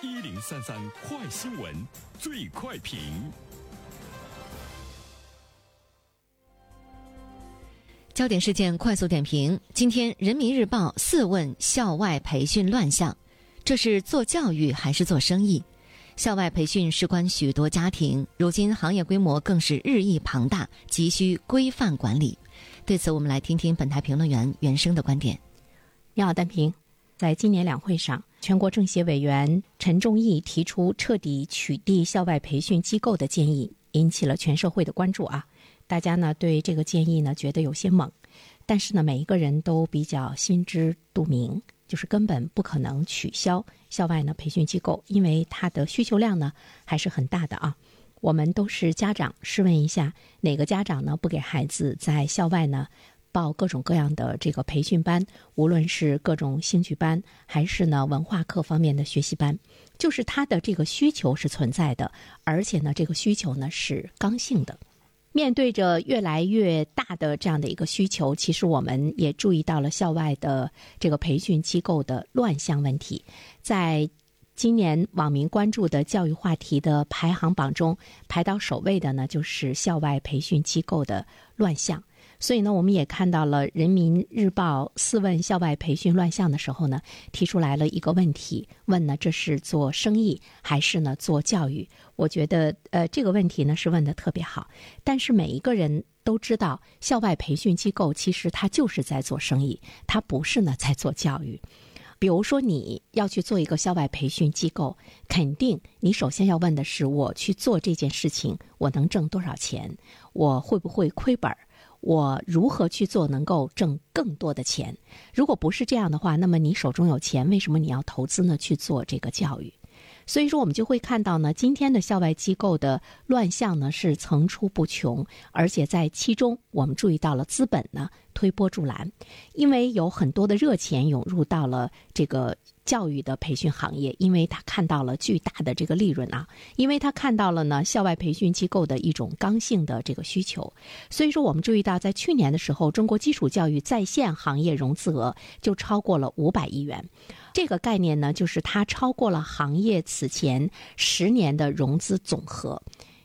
一零三三快新闻，最快评。焦点事件快速点评：今天，《人民日报》四问校外培训乱象，这是做教育还是做生意？校外培训事关许多家庭，如今行业规模更是日益庞大，急需规范管理。对此，我们来听听本台评论员袁生的观点。你好，丹平。在今年两会上，全国政协委员陈仲义提出彻底取缔校外培训机构的建议，引起了全社会的关注啊！大家呢对这个建议呢觉得有些猛，但是呢每一个人都比较心知肚明，就是根本不可能取消校外呢培训机构，因为它的需求量呢还是很大的啊！我们都是家长，试问一下，哪个家长呢不给孩子在校外呢？报各种各样的这个培训班，无论是各种兴趣班，还是呢文化课方面的学习班，就是他的这个需求是存在的，而且呢这个需求呢是刚性的。面对着越来越大的这样的一个需求，其实我们也注意到了校外的这个培训机构的乱象问题。在今年网民关注的教育话题的排行榜中，排到首位的呢就是校外培训机构的乱象。所以呢，我们也看到了《人民日报》四问校外培训乱象的时候呢，提出来了一个问题，问呢这是做生意还是呢做教育？我觉得呃这个问题呢是问的特别好。但是每一个人都知道，校外培训机构其实它就是在做生意，它不是呢在做教育。比如说你要去做一个校外培训机构，肯定你首先要问的是：我去做这件事情，我能挣多少钱？我会不会亏本儿？我如何去做能够挣更多的钱？如果不是这样的话，那么你手中有钱，为什么你要投资呢？去做这个教育？所以说，我们就会看到呢，今天的校外机构的乱象呢是层出不穷，而且在其中，我们注意到了资本呢推波助澜，因为有很多的热钱涌入到了这个。教育的培训行业，因为他看到了巨大的这个利润啊，因为他看到了呢校外培训机构的一种刚性的这个需求，所以说我们注意到，在去年的时候，中国基础教育在线行业融资额就超过了五百亿元，这个概念呢，就是它超过了行业此前十年的融资总和，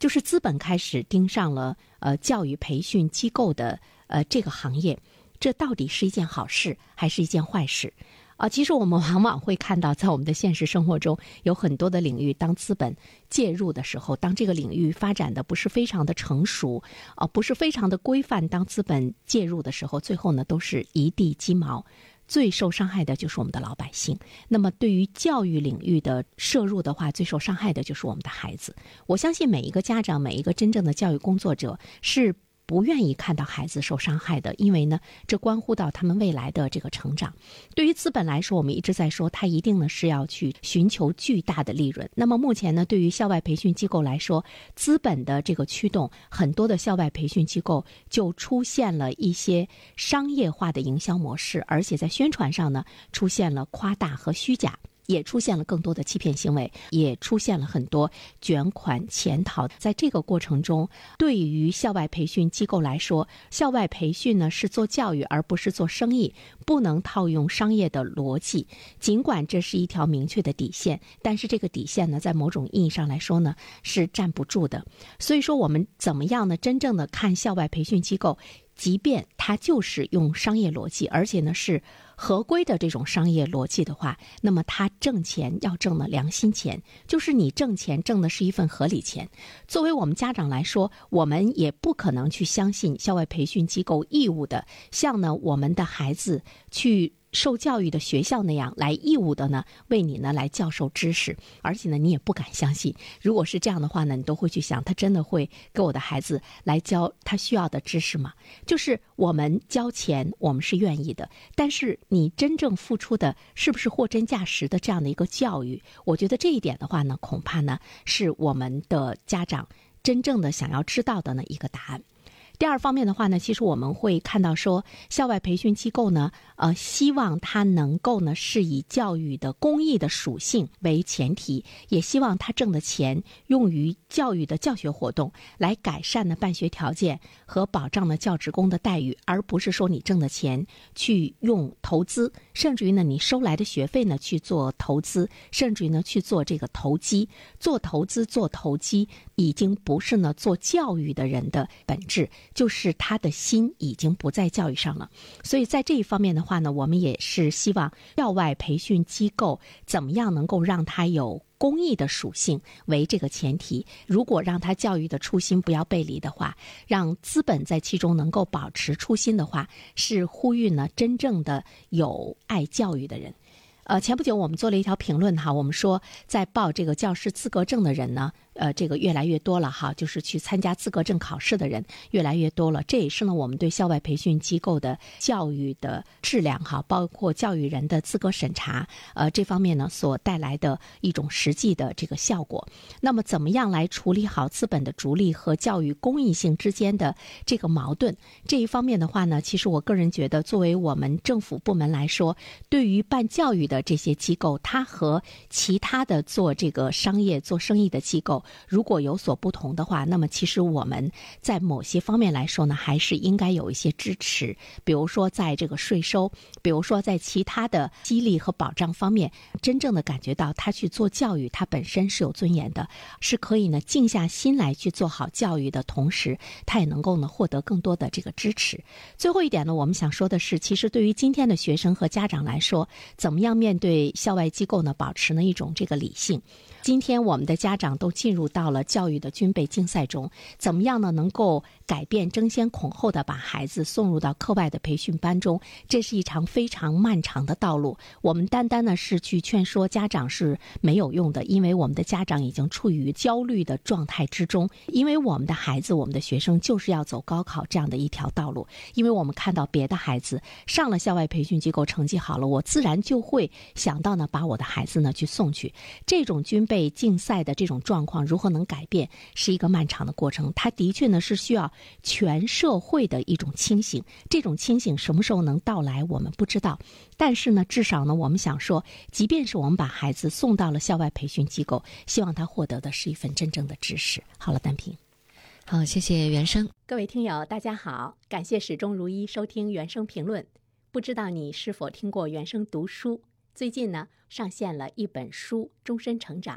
就是资本开始盯上了呃教育培训机构的呃这个行业，这到底是一件好事还是一件坏事？啊，其实我们往往会看到，在我们的现实生活中，有很多的领域，当资本介入的时候，当这个领域发展的不是非常的成熟，啊，不是非常的规范，当资本介入的时候，最后呢，都是一地鸡毛，最受伤害的就是我们的老百姓。那么，对于教育领域的摄入的话，最受伤害的就是我们的孩子。我相信每一个家长，每一个真正的教育工作者是。不愿意看到孩子受伤害的，因为呢，这关乎到他们未来的这个成长。对于资本来说，我们一直在说，它一定呢是要去寻求巨大的利润。那么目前呢，对于校外培训机构来说，资本的这个驱动，很多的校外培训机构就出现了一些商业化的营销模式，而且在宣传上呢，出现了夸大和虚假。也出现了更多的欺骗行为，也出现了很多卷款潜逃。在这个过程中，对于校外培训机构来说，校外培训呢是做教育而不是做生意，不能套用商业的逻辑。尽管这是一条明确的底线，但是这个底线呢，在某种意义上来说呢，是站不住的。所以说，我们怎么样呢？真正的看校外培训机构。即便它就是用商业逻辑，而且呢是合规的这种商业逻辑的话，那么他挣钱要挣的良心钱，就是你挣钱挣的是一份合理钱。作为我们家长来说，我们也不可能去相信校外培训机构义务的向呢我们的孩子去。受教育的学校那样来义务的呢，为你呢来教授知识，而且呢你也不敢相信，如果是这样的话呢，你都会去想，他真的会给我的孩子来教他需要的知识吗？就是我们交钱，我们是愿意的，但是你真正付出的是不是货真价实的这样的一个教育？我觉得这一点的话呢，恐怕呢是我们的家长真正的想要知道的呢一个答案。第二方面的话呢，其实我们会看到说，校外培训机构呢，呃，希望它能够呢是以教育的公益的属性为前提，也希望他挣的钱用于教育的教学活动，来改善呢办学条件和保障呢教职工的待遇，而不是说你挣的钱去用投资，甚至于呢你收来的学费呢去做投资，甚至于呢去做这个投机，做投资做投机已经不是呢做教育的人的本质。就是他的心已经不在教育上了，所以在这一方面的话呢，我们也是希望校外培训机构怎么样能够让他有公益的属性为这个前提。如果让他教育的初心不要背离的话，让资本在其中能够保持初心的话，是呼吁呢真正的有爱教育的人。呃，前不久我们做了一条评论哈，我们说在报这个教师资格证的人呢。呃，这个越来越多了哈，就是去参加资格证考试的人越来越多了。这也是呢，我们对校外培训机构的教育的质量哈，包括教育人的资格审查，呃，这方面呢所带来的一种实际的这个效果。那么，怎么样来处理好资本的逐利和教育公益性之间的这个矛盾？这一方面的话呢，其实我个人觉得，作为我们政府部门来说，对于办教育的这些机构，它和其他的做这个商业做生意的机构。如果有所不同的话，那么其实我们在某些方面来说呢，还是应该有一些支持。比如说，在这个税收，比如说在其他的激励和保障方面，真正的感觉到他去做教育，他本身是有尊严的，是可以呢静下心来去做好教育的同时，他也能够呢获得更多的这个支持。最后一点呢，我们想说的是，其实对于今天的学生和家长来说，怎么样面对校外机构呢？保持呢一种这个理性。今天我们的家长都进入到了教育的军备竞赛中，怎么样呢？能够改变争先恐后的把孩子送入到课外的培训班中，这是一场非常漫长的道路。我们单单呢是去劝说家长是没有用的，因为我们的家长已经处于焦虑的状态之中。因为我们的孩子、我们的学生就是要走高考这样的一条道路。因为我们看到别的孩子上了校外培训机构，成绩好了，我自然就会想到呢把我的孩子呢去送去这种军备。竞赛的这种状况如何能改变，是一个漫长的过程。它的确呢是需要全社会的一种清醒。这种清醒什么时候能到来，我们不知道。但是呢，至少呢，我们想说，即便是我们把孩子送到了校外培训机构，希望他获得的是一份真正的知识。好了，单平，好，谢谢原生。各位听友，大家好，感谢始终如一收听原生评论。不知道你是否听过原生读书？最近呢，上线了一本书《终身成长》，